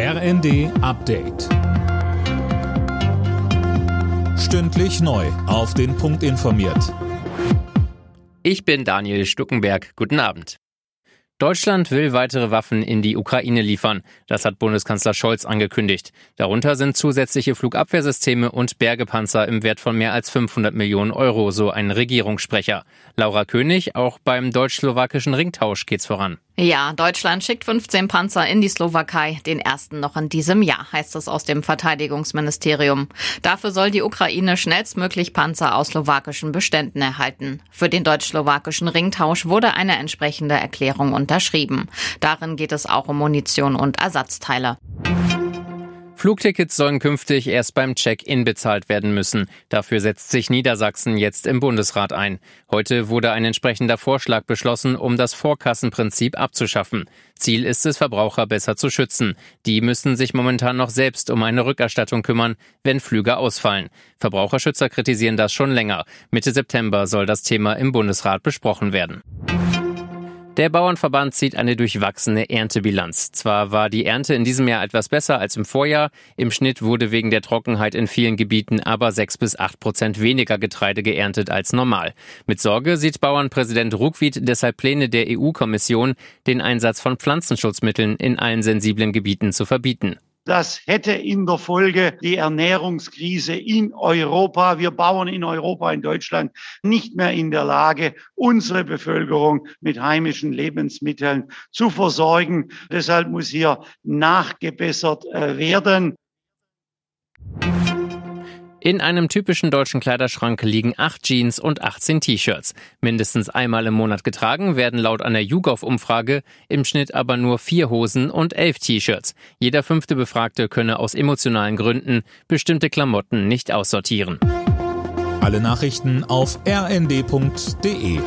RND Update. Stündlich neu. Auf den Punkt informiert. Ich bin Daniel Stuckenberg. Guten Abend. Deutschland will weitere Waffen in die Ukraine liefern. Das hat Bundeskanzler Scholz angekündigt. Darunter sind zusätzliche Flugabwehrsysteme und Bergepanzer im Wert von mehr als 500 Millionen Euro, so ein Regierungssprecher. Laura König, auch beim deutsch-slowakischen Ringtausch geht's voran. Ja, Deutschland schickt 15 Panzer in die Slowakei, den ersten noch in diesem Jahr, heißt es aus dem Verteidigungsministerium. Dafür soll die Ukraine schnellstmöglich Panzer aus slowakischen Beständen erhalten. Für den deutsch-slowakischen Ringtausch wurde eine entsprechende Erklärung unterschrieben. Darin geht es auch um Munition und Ersatzteile. Flugtickets sollen künftig erst beim Check-in bezahlt werden müssen. Dafür setzt sich Niedersachsen jetzt im Bundesrat ein. Heute wurde ein entsprechender Vorschlag beschlossen, um das Vorkassenprinzip abzuschaffen. Ziel ist es, Verbraucher besser zu schützen. Die müssen sich momentan noch selbst um eine Rückerstattung kümmern, wenn Flüge ausfallen. Verbraucherschützer kritisieren das schon länger. Mitte September soll das Thema im Bundesrat besprochen werden. Der Bauernverband zieht eine durchwachsene Erntebilanz. Zwar war die Ernte in diesem Jahr etwas besser als im Vorjahr, im Schnitt wurde wegen der Trockenheit in vielen Gebieten aber sechs bis acht Prozent weniger Getreide geerntet als normal. Mit Sorge sieht Bauernpräsident Ruckwied deshalb Pläne der EU-Kommission, den Einsatz von Pflanzenschutzmitteln in allen sensiblen Gebieten zu verbieten. Das hätte in der Folge die Ernährungskrise in Europa, wir Bauern in Europa, in Deutschland, nicht mehr in der Lage, unsere Bevölkerung mit heimischen Lebensmitteln zu versorgen. Deshalb muss hier nachgebessert äh, werden. In einem typischen deutschen Kleiderschrank liegen acht Jeans und 18 T-Shirts. Mindestens einmal im Monat getragen werden laut einer YouGov-Umfrage im Schnitt aber nur vier Hosen und elf T-Shirts. Jeder fünfte Befragte könne aus emotionalen Gründen bestimmte Klamotten nicht aussortieren. Alle Nachrichten auf rnd.de